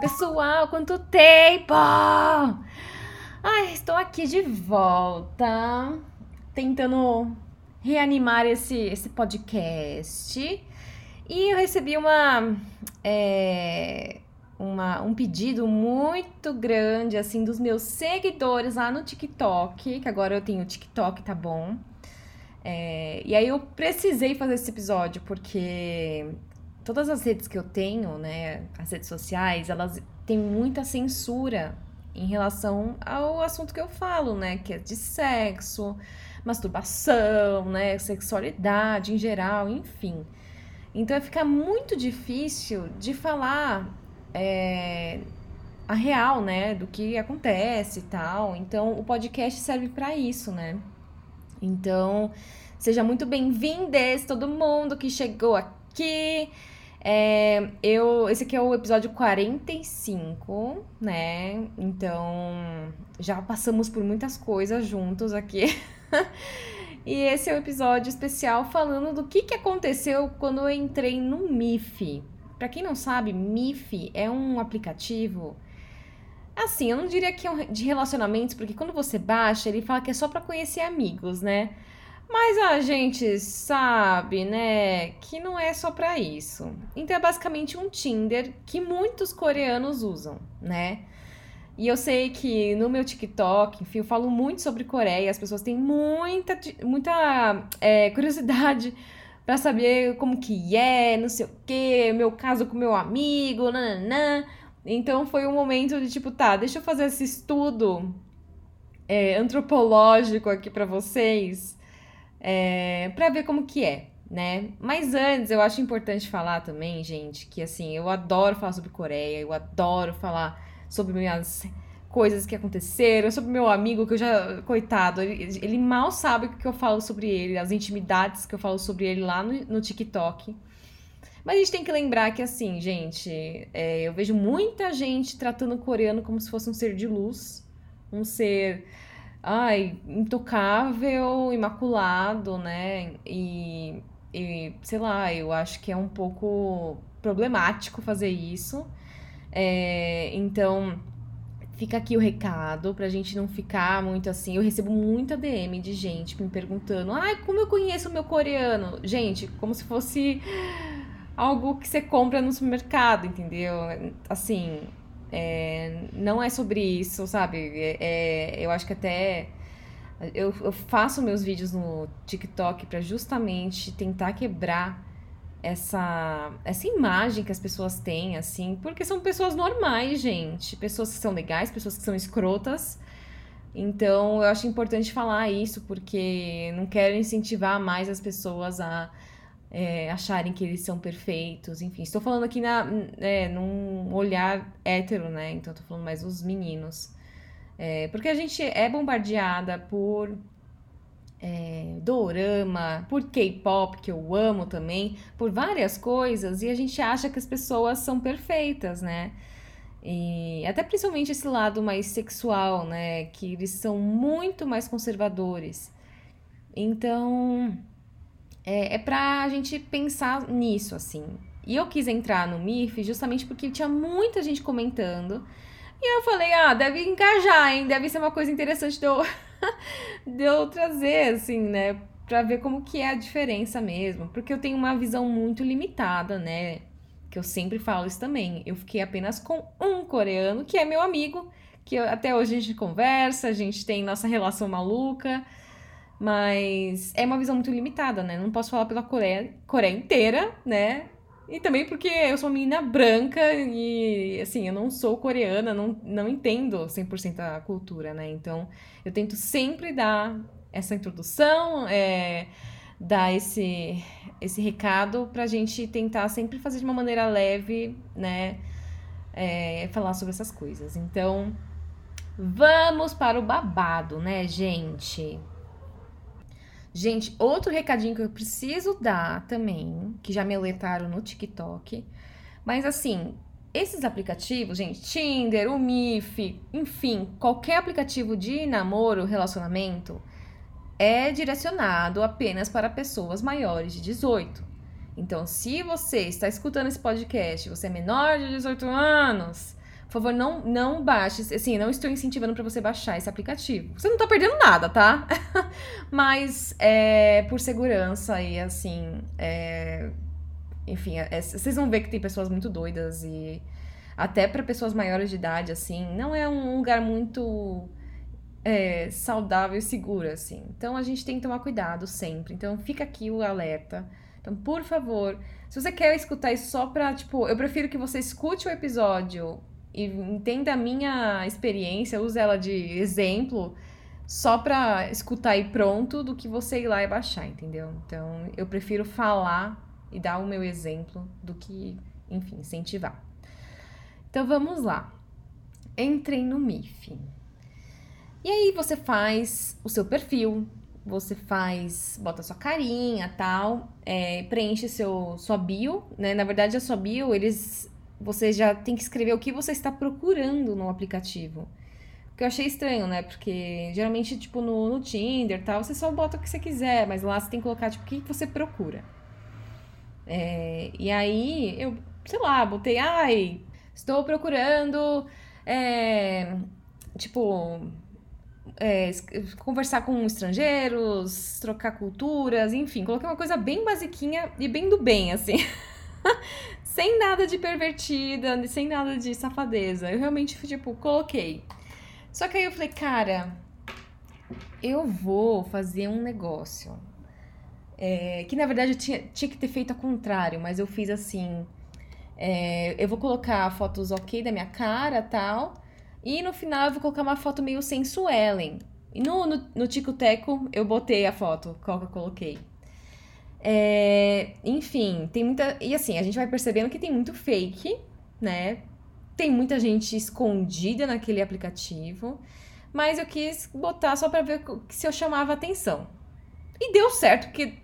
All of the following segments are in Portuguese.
Pessoal, quanto tempo! Ai, estou aqui de volta, tentando reanimar esse, esse podcast. E eu recebi uma, é, uma, um pedido muito grande, assim, dos meus seguidores lá no TikTok, que agora eu tenho TikTok, tá bom? É, e aí eu precisei fazer esse episódio, porque todas as redes que eu tenho, né, as redes sociais, elas têm muita censura em relação ao assunto que eu falo, né, que é de sexo, masturbação, né, sexualidade em geral, enfim. Então fica muito difícil de falar é, a real, né, do que acontece e tal. Então o podcast serve para isso, né? Então seja muito bem-vindos todo mundo que chegou aqui. É, eu, esse aqui é o episódio 45, né? Então, já passamos por muitas coisas juntos aqui. e esse é o episódio especial falando do que, que aconteceu quando eu entrei no MIF. Para quem não sabe, MIF é um aplicativo Assim, eu não diria que é de relacionamentos, porque quando você baixa, ele fala que é só para conhecer amigos, né? Mas a gente sabe, né, que não é só para isso. Então é basicamente um Tinder que muitos coreanos usam, né? E eu sei que no meu TikTok, enfim, eu falo muito sobre Coreia, as pessoas têm muita, muita é, curiosidade para saber como que é, não sei o quê, meu caso com meu amigo, nananã. Então foi um momento de tipo, tá, deixa eu fazer esse estudo é, antropológico aqui para vocês é, para ver como que é, né? Mas antes, eu acho importante falar também, gente, que assim, eu adoro falar sobre Coreia, eu adoro falar sobre minhas coisas que aconteceram, sobre meu amigo que eu já, coitado, ele, ele mal sabe o que eu falo sobre ele, as intimidades que eu falo sobre ele lá no, no TikTok. Mas a gente tem que lembrar que, assim, gente, é, eu vejo muita gente tratando o coreano como se fosse um ser de luz, um ser ai, intocável, imaculado, né? E, e, sei lá, eu acho que é um pouco problemático fazer isso. É, então, fica aqui o recado pra gente não ficar muito assim. Eu recebo muita DM de gente me perguntando: ai, como eu conheço o meu coreano? Gente, como se fosse algo que você compra no supermercado, entendeu? Assim, é, não é sobre isso, sabe? É, é, eu acho que até. Eu, eu faço meus vídeos no TikTok para justamente tentar quebrar essa, essa imagem que as pessoas têm, assim, porque são pessoas normais, gente. Pessoas que são legais, pessoas que são escrotas. Então, eu acho importante falar isso, porque não quero incentivar mais as pessoas a é, acharem que eles são perfeitos, enfim. Estou falando aqui na, é, num olhar hétero, né? Então, estou falando mais dos meninos. É, porque a gente é bombardeada por é, dorama, por K-pop, que eu amo também, por várias coisas, e a gente acha que as pessoas são perfeitas, né? E até principalmente esse lado mais sexual, né? Que eles são muito mais conservadores. Então, é, é pra gente pensar nisso, assim. E eu quis entrar no MIF justamente porque tinha muita gente comentando. E eu falei, ah, deve engajar, hein? Deve ser uma coisa interessante de eu, de eu trazer, assim, né? Pra ver como que é a diferença mesmo. Porque eu tenho uma visão muito limitada, né? Que eu sempre falo isso também. Eu fiquei apenas com um coreano, que é meu amigo, que eu, até hoje a gente conversa, a gente tem nossa relação maluca. Mas é uma visão muito limitada, né? Não posso falar pela Coreia, Coreia inteira, né? E também porque eu sou uma menina branca e, assim, eu não sou coreana, não, não entendo 100% a cultura, né? Então, eu tento sempre dar essa introdução, é, dar esse, esse recado pra gente tentar sempre fazer de uma maneira leve, né? É, falar sobre essas coisas. Então, vamos para o babado, né, gente? Gente, outro recadinho que eu preciso dar também, que já me alertaram no TikTok. Mas assim, esses aplicativos, gente, Tinder, o Mif, enfim, qualquer aplicativo de namoro, relacionamento, é direcionado apenas para pessoas maiores de 18. Então, se você está escutando esse podcast, você é menor de 18 anos, favor, não, não baixe. Assim, não estou incentivando para você baixar esse aplicativo. Você não tá perdendo nada, tá? Mas é, por segurança e assim. É, enfim, é, vocês vão ver que tem pessoas muito doidas e até para pessoas maiores de idade, assim, não é um lugar muito é, saudável e seguro, assim. Então a gente tem que tomar cuidado sempre. Então fica aqui o alerta. Então, por favor, se você quer escutar isso só pra, tipo, eu prefiro que você escute o episódio e entenda a minha experiência, use ela de exemplo, só pra escutar e pronto, do que você ir lá e baixar, entendeu? Então, eu prefiro falar e dar o meu exemplo do que, enfim, incentivar. Então, vamos lá. Entrem no MIF. E aí, você faz o seu perfil, você faz, bota sua carinha, tal, é, preenche seu, sua bio, né? Na verdade, a sua bio, eles você já tem que escrever o que você está procurando no aplicativo. O que eu achei estranho, né? Porque geralmente, tipo, no, no Tinder tal, você só bota o que você quiser, mas lá você tem que colocar, tipo, o que você procura. É, e aí, eu, sei lá, botei, ai, estou procurando, é, tipo, é, conversar com estrangeiros, trocar culturas, enfim, coloquei uma coisa bem basiquinha e bem do bem, assim. sem nada de pervertida, sem nada de safadeza. Eu realmente, tipo, coloquei. Só que aí eu falei, cara, eu vou fazer um negócio. É, que na verdade eu tinha, tinha que ter feito ao contrário, mas eu fiz assim. É, eu vou colocar fotos ok da minha cara tal. E no final eu vou colocar uma foto meio sensuelen. E no, no, no Tico Teco eu botei a foto, qual que eu coloquei. É, enfim, tem muita. E assim, a gente vai percebendo que tem muito fake, né? Tem muita gente escondida naquele aplicativo. Mas eu quis botar só para ver se eu chamava atenção. E deu certo, porque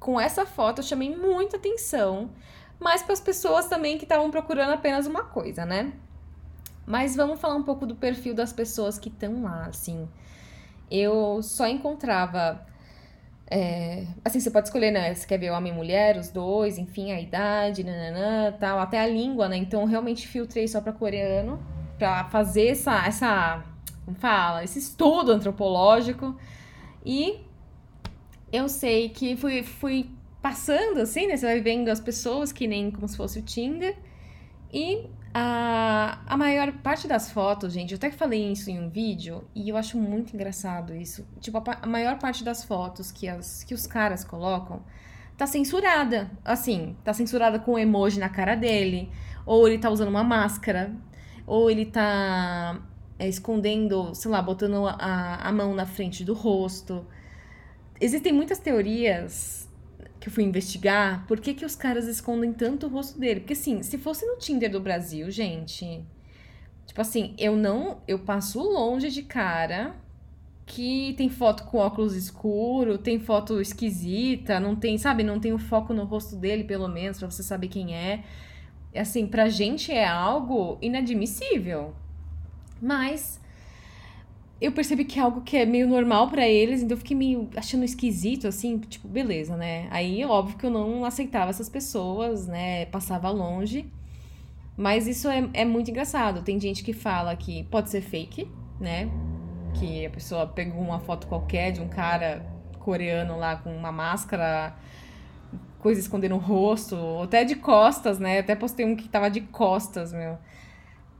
com essa foto eu chamei muita atenção. Mas para as pessoas também que estavam procurando apenas uma coisa, né? Mas vamos falar um pouco do perfil das pessoas que estão lá, assim. Eu só encontrava é, assim, você pode escolher, né? Você quer ver homem e mulher, os dois, enfim, a idade, nananã, tal, até a língua, né? Então, realmente filtrei só para coreano, para fazer essa, essa, como fala, esse estudo antropológico. E eu sei que fui, fui passando, assim, né? Você vai vendo as pessoas que nem como se fosse o Tinder. E a, a maior parte das fotos, gente, eu até falei isso em um vídeo e eu acho muito engraçado isso. Tipo, a, a maior parte das fotos que, as, que os caras colocam tá censurada. Assim, tá censurada com um emoji na cara dele, ou ele tá usando uma máscara, ou ele tá é, escondendo, sei lá, botando a, a mão na frente do rosto. Existem muitas teorias que eu fui investigar, por que, que os caras escondem tanto o rosto dele? Porque assim, se fosse no Tinder do Brasil, gente, tipo assim, eu não, eu passo longe de cara que tem foto com óculos escuro, tem foto esquisita, não tem, sabe, não tem o foco no rosto dele, pelo menos, para você saber quem é. Assim, pra gente é algo inadmissível. Mas eu percebi que é algo que é meio normal para eles, então eu fiquei meio achando esquisito, assim, tipo, beleza, né? Aí, óbvio que eu não aceitava essas pessoas, né? Passava longe. Mas isso é, é muito engraçado. Tem gente que fala que pode ser fake, né? Que a pessoa pegou uma foto qualquer de um cara coreano lá com uma máscara, coisa escondendo o rosto, até de costas, né? Até postei um que tava de costas, meu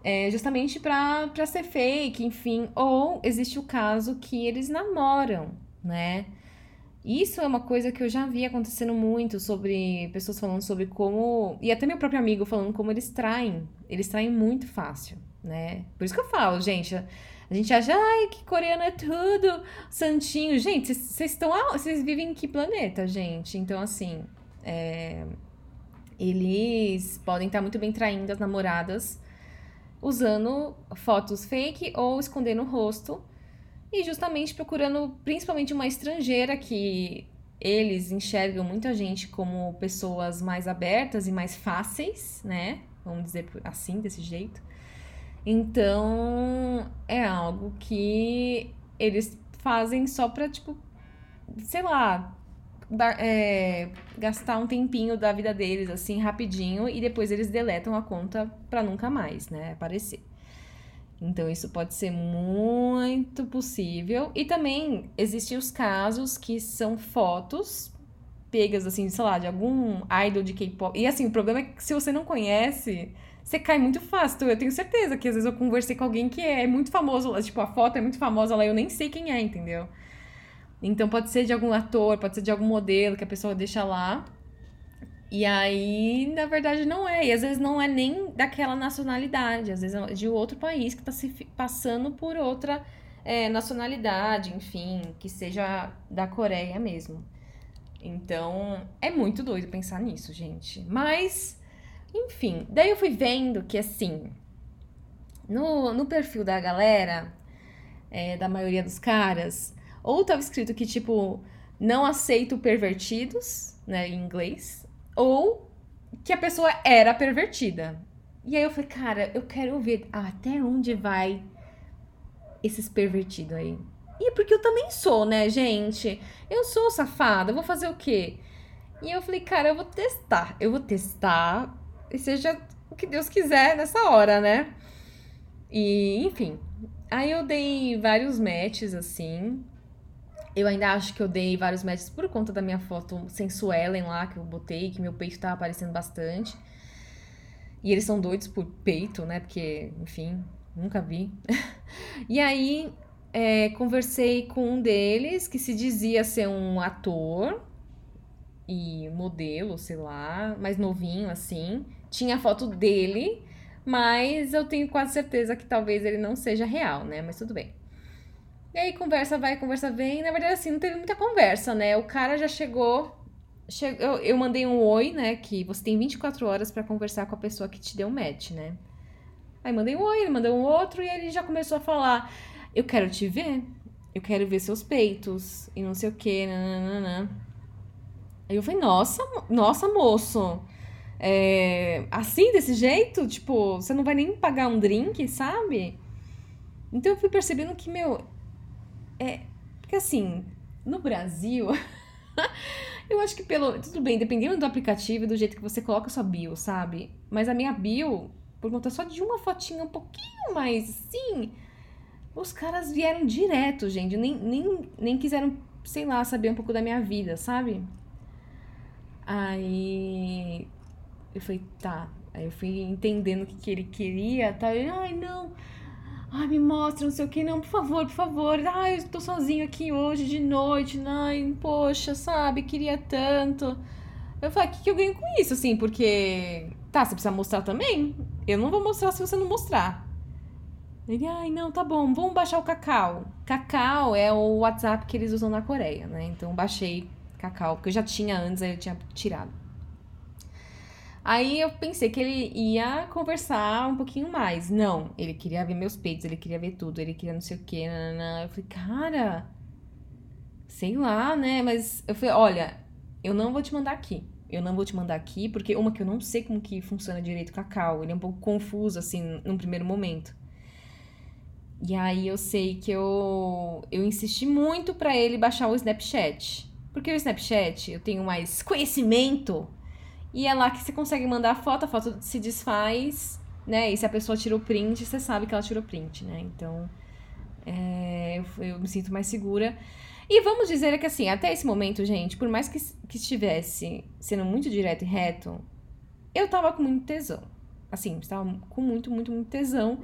é, justamente para ser fake, enfim. Ou existe o caso que eles namoram, né? Isso é uma coisa que eu já vi acontecendo muito sobre pessoas falando sobre como. E até meu próprio amigo falando como eles traem. Eles traem muito fácil, né? Por isso que eu falo, gente. A gente acha, ai, que coreano é tudo, santinho. Gente, vocês estão. Vocês vivem em que planeta, gente? Então, assim. É, eles podem estar muito bem traindo as namoradas usando fotos fake ou escondendo o rosto e justamente procurando principalmente uma estrangeira que eles enxergam muita gente como pessoas mais abertas e mais fáceis, né? Vamos dizer assim, desse jeito. Então, é algo que eles fazem só pra, tipo, sei lá, é, gastar um tempinho da vida deles, assim, rapidinho, e depois eles deletam a conta pra nunca mais, né, aparecer. Então, isso pode ser muito possível. E também existem os casos que são fotos pegas, assim, sei lá, de algum idol de K-pop. E assim, o problema é que se você não conhece, você cai muito fácil. Eu tenho certeza que às vezes eu conversei com alguém que é muito famoso, tipo, a foto é muito famosa lá, eu nem sei quem é, entendeu? Então pode ser de algum ator, pode ser de algum modelo que a pessoa deixa lá. E aí, na verdade, não é. E às vezes não é nem daquela nacionalidade, às vezes é de outro país que está se passando por outra é, nacionalidade, enfim, que seja da Coreia mesmo. Então, é muito doido pensar nisso, gente. Mas, enfim, daí eu fui vendo que assim, no, no perfil da galera, é, da maioria dos caras, ou tava escrito que, tipo, não aceito pervertidos, né, em inglês, ou que a pessoa era pervertida. E aí eu falei, cara, eu quero ver até onde vai esses pervertidos aí. E é porque eu também sou, né, gente? Eu sou safada, vou fazer o quê? E eu falei, cara, eu vou testar. Eu vou testar e seja o que Deus quiser nessa hora, né? E, enfim. Aí eu dei vários matches, assim. Eu ainda acho que eu dei vários matches por conta da minha foto sensuelen lá que eu botei, que meu peito tava aparecendo bastante. E eles são doidos por peito, né? Porque, enfim, nunca vi. e aí, é, conversei com um deles que se dizia ser um ator e modelo, sei lá, mais novinho assim. Tinha a foto dele, mas eu tenho quase certeza que talvez ele não seja real, né? Mas tudo bem. E aí conversa vai, conversa vem. Na verdade, assim, não teve muita conversa, né? O cara já chegou. chegou eu, eu mandei um oi, né? Que você tem 24 horas para conversar com a pessoa que te deu match, né? Aí mandei um oi, ele mandou um outro e ele já começou a falar: Eu quero te ver. Eu quero ver seus peitos. E não sei o que, nananana. Aí eu falei: Nossa, nossa, moço. É, assim, desse jeito? Tipo, você não vai nem pagar um drink, sabe? Então eu fui percebendo que, meu, é. Porque assim, no Brasil. eu acho que pelo. Tudo bem, dependendo do aplicativo e do jeito que você coloca sua bio, sabe? Mas a minha bio, por conta só de uma fotinha um pouquinho mais sim. Os caras vieram direto, gente. Nem, nem, nem quiseram, sei lá, saber um pouco da minha vida, sabe? Aí. Eu falei, tá. Aí eu fui entendendo o que, que ele queria, tá? Eu, ai, não Ai, me mostra, não sei o que. Não, por favor, por favor. Ai, eu tô sozinho aqui hoje de noite. Ai, poxa, sabe? Queria tanto. Eu falei, o que, que eu ganho com isso, assim? Porque. Tá, você precisa mostrar também? Eu não vou mostrar se você não mostrar. Ele, ai, não, tá bom, vamos baixar o Cacau. Cacau é o WhatsApp que eles usam na Coreia, né? Então baixei Cacau, porque eu já tinha antes, aí eu tinha tirado. Aí eu pensei que ele ia conversar um pouquinho mais. Não, ele queria ver meus peitos, ele queria ver tudo, ele queria não sei o quê. Nanana. Eu falei, cara, sei lá, né? Mas eu falei, olha, eu não vou te mandar aqui. Eu não vou te mandar aqui, porque uma que eu não sei como que funciona direito o cacau. Ele é um pouco confuso, assim, num primeiro momento. E aí eu sei que eu, eu insisti muito para ele baixar o Snapchat. Porque o Snapchat eu tenho mais conhecimento e é lá que você consegue mandar a foto, a foto se desfaz, né? E se a pessoa tirou print, você sabe que ela tirou print, né? Então, é, eu, eu, me sinto mais segura. E vamos dizer que, assim, até esse momento, gente, por mais que, que estivesse sendo muito direto e reto, eu tava com muito tesão. Assim, estava com muito, muito, muito tesão.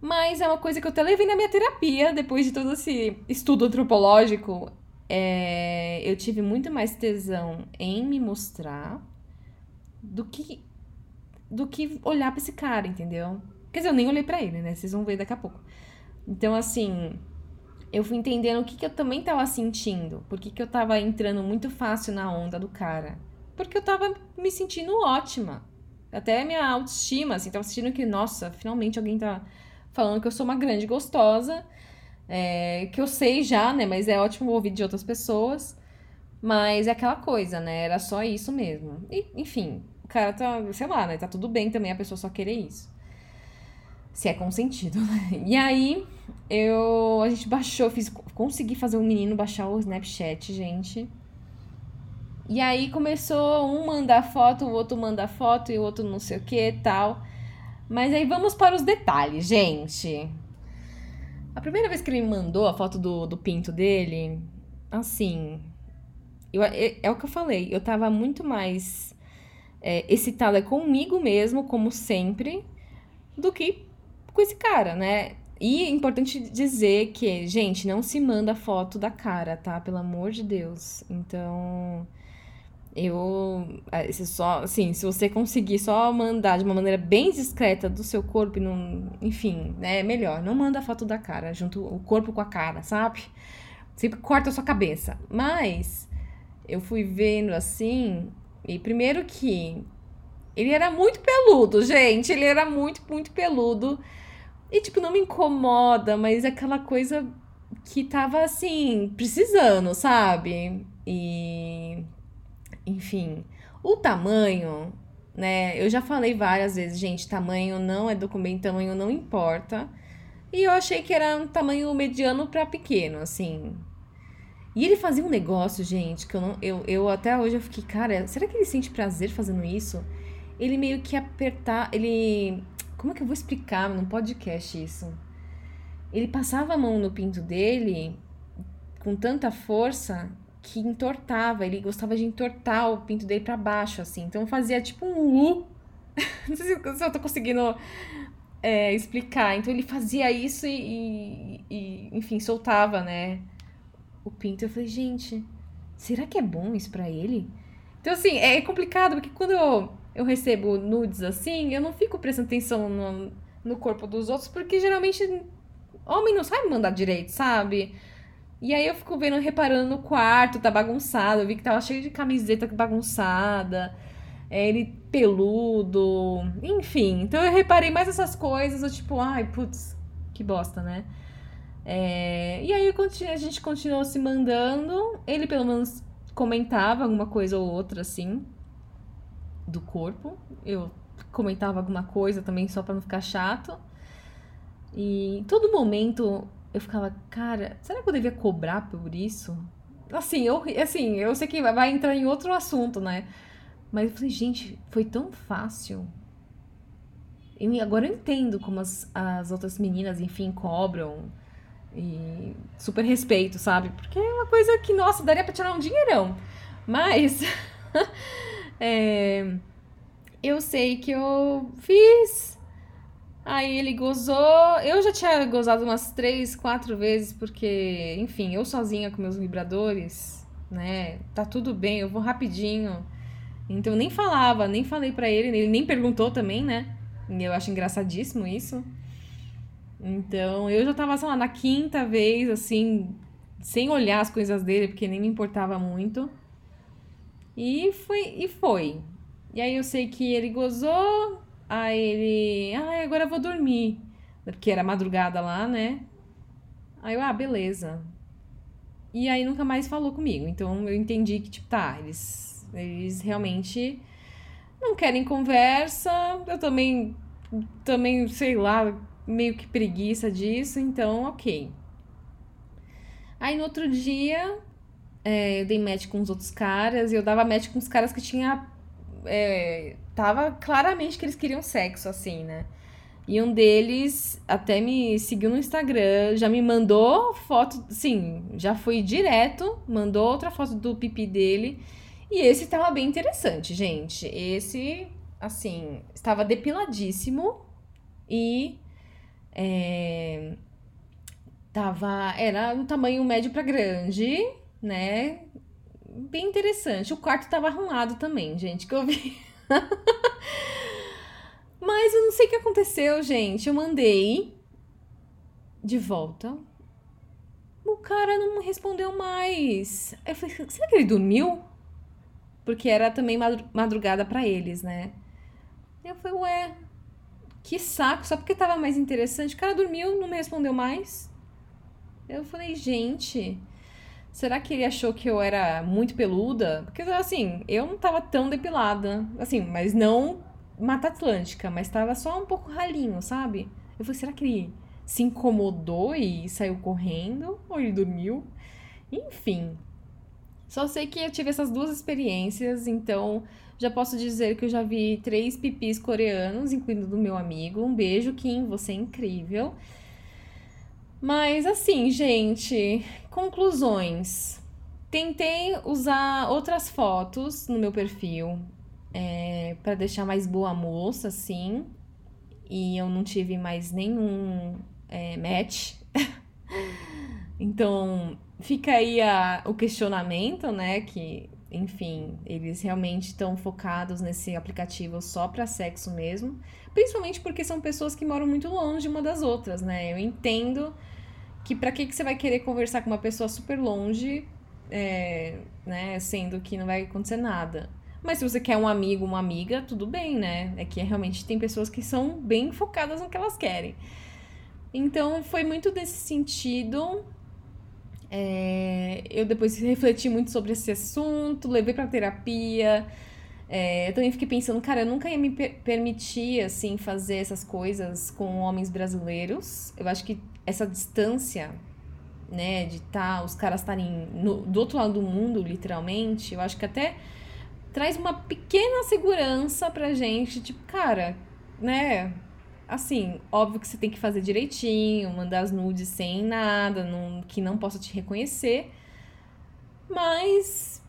Mas é uma coisa que eu até levei na minha terapia, depois de todo esse estudo antropológico. É, eu tive muito mais tesão em me mostrar do que do que olhar para esse cara, entendeu? Quer dizer, eu nem olhei para ele, né? Vocês vão ver daqui a pouco. Então, assim, eu fui entendendo o que, que eu também tava sentindo. Por que, que eu tava entrando muito fácil na onda do cara. Porque eu tava me sentindo ótima. Até minha autoestima, assim, tava sentindo que, nossa, finalmente alguém tá falando que eu sou uma grande gostosa. É, que eu sei já, né? Mas é ótimo ouvir de outras pessoas. Mas é aquela coisa, né? Era só isso mesmo. E, enfim, o cara tá, sei lá, né? Tá tudo bem também a pessoa só querer isso. Se é consentido, né? E aí, eu. A gente baixou, fiz, consegui fazer um menino baixar o Snapchat, gente. E aí começou um mandar foto, o outro mandar foto e o outro não sei o que tal. Mas aí vamos para os detalhes, gente. A primeira vez que ele me mandou a foto do, do pinto dele, assim. Eu, é, é o que eu falei, eu tava muito mais é, excitada comigo mesmo, como sempre, do que com esse cara, né? E é importante dizer que, gente, não se manda foto da cara, tá? Pelo amor de Deus. Então, eu. É, se só, assim, se você conseguir só mandar de uma maneira bem discreta do seu corpo, não, enfim, né? É melhor. Não manda foto da cara, junto o corpo com a cara, sabe? Sempre corta a sua cabeça. Mas eu fui vendo assim, e primeiro que ele era muito peludo, gente. Ele era muito, muito peludo. E, tipo, não me incomoda, mas é aquela coisa que tava assim, precisando, sabe? E. Enfim. O tamanho, né? Eu já falei várias vezes, gente, tamanho não é documento, tamanho não importa. E eu achei que era um tamanho mediano para pequeno, assim. E ele fazia um negócio, gente, que eu não. Eu, eu até hoje eu fiquei, cara, será que ele sente prazer fazendo isso? Ele meio que apertar. Ele. Como é que eu vou explicar num podcast isso? Ele passava a mão no pinto dele com tanta força que entortava. Ele gostava de entortar o pinto dele para baixo, assim. Então fazia tipo um U. Não sei se eu tô conseguindo é, explicar. Então ele fazia isso e, e, enfim, soltava, né? O pinto. Eu falei, gente, será que é bom isso para ele? Então, assim, é complicado, porque quando eu, eu recebo nudes assim, eu não fico prestando atenção no, no corpo dos outros, porque geralmente homem não sabe mandar direito, sabe? E aí eu fico vendo, reparando no quarto, tá bagunçado. Eu vi que tava cheio de camiseta bagunçada. É, ele peludo. Enfim. Então eu reparei mais essas coisas. Eu tipo, ai, putz, que bosta, né? É, e aí a gente continuou se mandando. Ele pelo menos comentava alguma coisa ou outra assim do corpo. Eu comentava alguma coisa também só para não ficar chato. E em todo momento eu ficava, cara, será que eu devia cobrar por isso? Assim, eu, assim, eu sei que vai entrar em outro assunto, né? Mas eu falei, gente, foi tão fácil. Eu, agora eu entendo como as, as outras meninas, enfim, cobram e super respeito, sabe? Porque é uma coisa que, nossa, daria pra tirar um dinheirão. Mas. é, eu sei que eu fiz. Aí ele gozou. Eu já tinha gozado umas três, quatro vezes, porque, enfim, eu sozinha com meus vibradores, né? Tá tudo bem, eu vou rapidinho. Então eu nem falava, nem falei para ele, ele nem perguntou também, né? E eu acho engraçadíssimo isso. Então, eu já tava, sei lá, na quinta vez, assim, sem olhar as coisas dele, porque nem me importava muito. E foi, e foi. E aí eu sei que ele gozou, aí ele, ah, agora eu vou dormir. Porque era madrugada lá, né? Aí eu, ah, beleza. E aí nunca mais falou comigo. Então eu entendi que, tipo, tá, eles, eles realmente não querem conversa. Eu também, também, sei lá, meio que preguiça disso, então ok. Aí no outro dia, é, eu dei match com os outros caras, e eu dava match com os caras que tinha. É, tava claramente que eles queriam sexo, assim, né? E um deles até me seguiu no Instagram, já me mandou foto, sim, já foi direto, mandou outra foto do pipi dele. E esse tava bem interessante, gente. Esse, assim, estava depiladíssimo e é, tava, era um tamanho médio para grande, né? Bem interessante. O quarto tava arrumado também, gente, que eu vi. Mas eu não sei o que aconteceu, gente. Eu mandei de volta. O cara não respondeu mais. Eu falei, será que ele dormiu? Porque era também madrugada para eles, né? Eu falei, ué, que saco, só porque tava mais interessante. O cara dormiu, não me respondeu mais. Eu falei, gente, será que ele achou que eu era muito peluda? Porque, assim, eu não tava tão depilada. Assim, mas não Mata Atlântica, mas tava só um pouco ralinho, sabe? Eu falei, será que ele se incomodou e saiu correndo? Ou ele dormiu? Enfim. Só sei que eu tive essas duas experiências, então já posso dizer que eu já vi três pipis coreanos, incluindo do meu amigo. Um beijo, Kim, você é incrível. Mas assim, gente, conclusões. Tentei usar outras fotos no meu perfil é, para deixar mais boa moça, assim. E eu não tive mais nenhum é, match. então, fica aí a, o questionamento, né? Que, enfim, eles realmente estão focados nesse aplicativo só para sexo mesmo. Principalmente porque são pessoas que moram muito longe uma das outras, né? Eu entendo que para que, que você vai querer conversar com uma pessoa super longe, é, né? Sendo que não vai acontecer nada. Mas se você quer um amigo, uma amiga, tudo bem, né? É que realmente tem pessoas que são bem focadas no que elas querem. Então foi muito desse sentido. É, eu depois refleti muito sobre esse assunto, levei para terapia. É, eu também fiquei pensando, cara, eu nunca ia me per permitir, assim, fazer essas coisas com homens brasileiros. Eu acho que essa distância, né, de tá, os caras estarem do outro lado do mundo, literalmente, eu acho que até traz uma pequena segurança pra gente, tipo, cara, né? Assim, óbvio que você tem que fazer direitinho, mandar as nudes sem nada, não, que não possa te reconhecer. Mas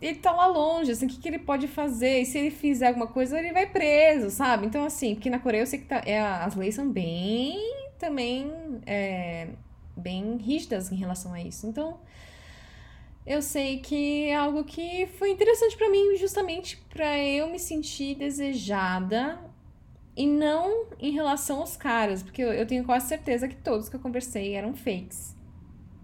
ele tá lá longe, assim, o que, que ele pode fazer? E se ele fizer alguma coisa, ele vai preso, sabe? Então, assim, porque na Coreia eu sei que tá, é, as leis são bem também é, bem rígidas em relação a isso. Então, eu sei que é algo que foi interessante para mim, justamente para eu me sentir desejada e não em relação aos caras, porque eu, eu tenho quase certeza que todos que eu conversei eram fakes.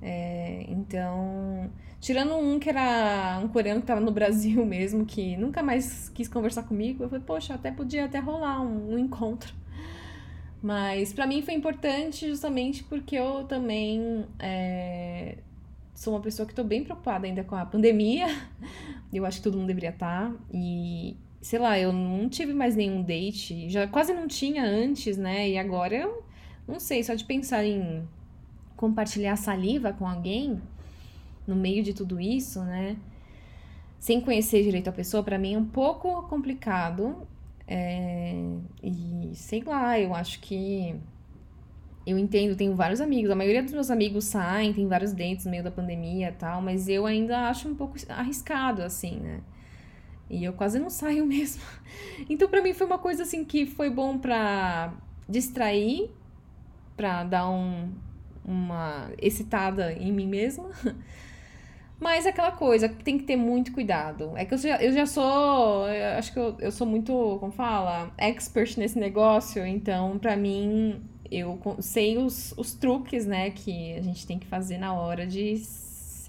É, então, tirando um que era um coreano que tava no Brasil mesmo, que nunca mais quis conversar comigo, eu falei, poxa, até podia até rolar um, um encontro. Mas para mim foi importante justamente porque eu também é, sou uma pessoa que estou bem preocupada ainda com a pandemia. Eu acho que todo mundo deveria estar. Tá. E, sei lá, eu não tive mais nenhum date. Já quase não tinha antes, né? E agora eu não sei, só de pensar em compartilhar saliva com alguém no meio de tudo isso, né? Sem conhecer direito a pessoa, para mim é um pouco complicado. É... E sei lá, eu acho que eu entendo, tenho vários amigos, a maioria dos meus amigos saem, tem vários dentes no meio da pandemia e tal, mas eu ainda acho um pouco arriscado, assim, né? E eu quase não saio mesmo. Então, para mim, foi uma coisa, assim, que foi bom pra distrair, pra dar um, uma excitada em mim mesma. Mas é aquela coisa, tem que ter muito cuidado. É que eu já, eu já sou, eu acho que eu, eu sou muito, como fala, expert nesse negócio, então, pra mim, eu sei os, os truques, né, que a gente tem que fazer na hora de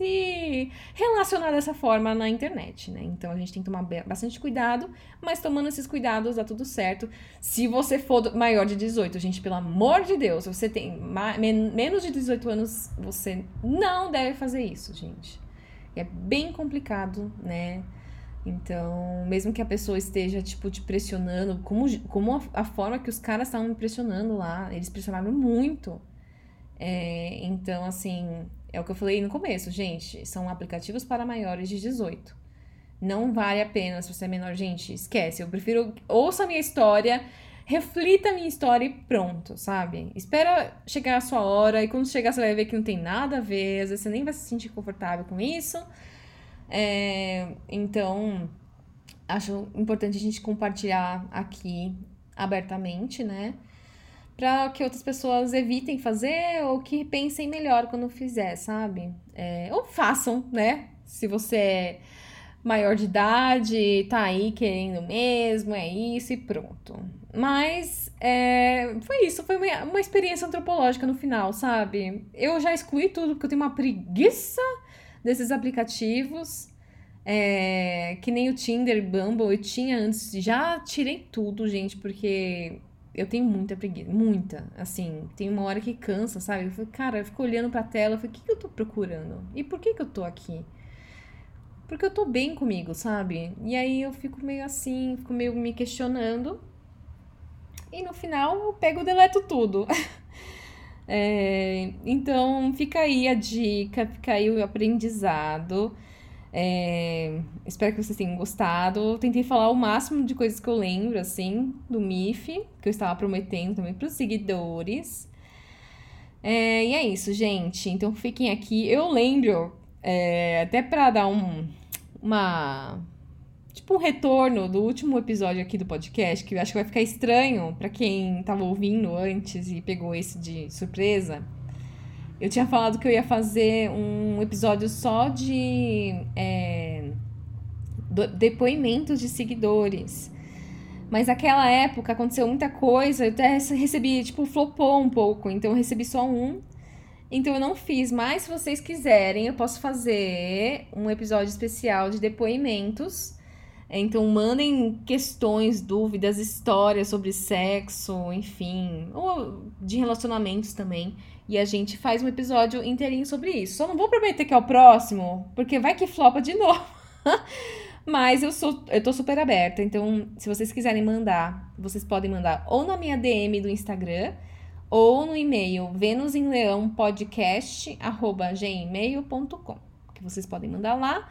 se relacionar dessa forma na internet, né? Então a gente tem que tomar bastante cuidado, mas tomando esses cuidados dá tudo certo. Se você for maior de 18, gente, pelo amor de Deus, você tem menos de 18 anos, você não deve fazer isso, gente. É bem complicado, né? Então, mesmo que a pessoa esteja, tipo, te pressionando, como, como a, a forma que os caras estavam me pressionando lá, eles pressionaram muito. É, então, assim, é o que eu falei no começo, gente, são aplicativos para maiores de 18. Não vale a pena se você é menor, gente, esquece. Eu prefiro ouça a minha história, reflita a minha história e pronto, sabe? Espera chegar a sua hora e quando chegar você vai ver que não tem nada a ver, às vezes você nem vai se sentir confortável com isso. É, então, acho importante a gente compartilhar aqui abertamente, né? Para que outras pessoas evitem fazer ou que pensem melhor quando fizer, sabe? É, ou façam, né? Se você é maior de idade, tá aí querendo mesmo, é isso e pronto. Mas é, foi isso, foi uma, uma experiência antropológica no final, sabe? Eu já excluí tudo porque eu tenho uma preguiça desses aplicativos. É, que nem o Tinder Bumble, eu tinha antes, já tirei tudo, gente, porque eu tenho muita preguiça, muita, assim, tem uma hora que cansa, sabe? Eu falei, cara, eu fico olhando pra tela, eu falei, o que, que eu tô procurando? E por que que eu tô aqui? Porque eu tô bem comigo, sabe? E aí eu fico meio assim, fico meio me questionando. E no final eu pego e deleto tudo. É, então, fica aí a dica, fica aí o aprendizado. É, espero que vocês tenham gostado. Tentei falar o máximo de coisas que eu lembro, assim, do MIF, que eu estava prometendo também para os seguidores. É, e é isso, gente. Então fiquem aqui. Eu lembro, é, até para dar um, uma. Tipo, um retorno do último episódio aqui do podcast, que eu acho que vai ficar estranho para quem tava ouvindo antes e pegou esse de surpresa. Eu tinha falado que eu ia fazer um episódio só de é, depoimentos de seguidores. Mas naquela época aconteceu muita coisa, eu até recebi, tipo, flopou um pouco, então eu recebi só um. Então eu não fiz, mas se vocês quiserem, eu posso fazer um episódio especial de depoimentos. Então mandem questões, dúvidas, histórias sobre sexo, enfim, ou de relacionamentos também. E a gente faz um episódio inteirinho sobre isso. Só não vou prometer que é o próximo, porque vai que flopa de novo. Mas eu sou, eu tô super aberta, então se vocês quiserem mandar, vocês podem mandar ou na minha DM do Instagram ou no e-mail venusemleãopodcast@gmail.com, que vocês podem mandar lá.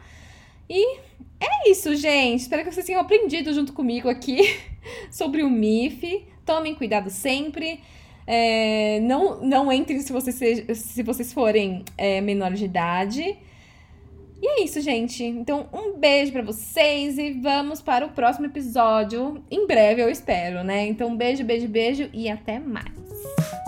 E é isso, gente. Espero que vocês tenham aprendido junto comigo aqui sobre o MIF. Tomem cuidado sempre. É, não, não entrem se vocês, se vocês forem é, menores de idade. E é isso, gente. Então, um beijo para vocês e vamos para o próximo episódio. Em breve, eu espero, né? Então, beijo, beijo, beijo e até mais.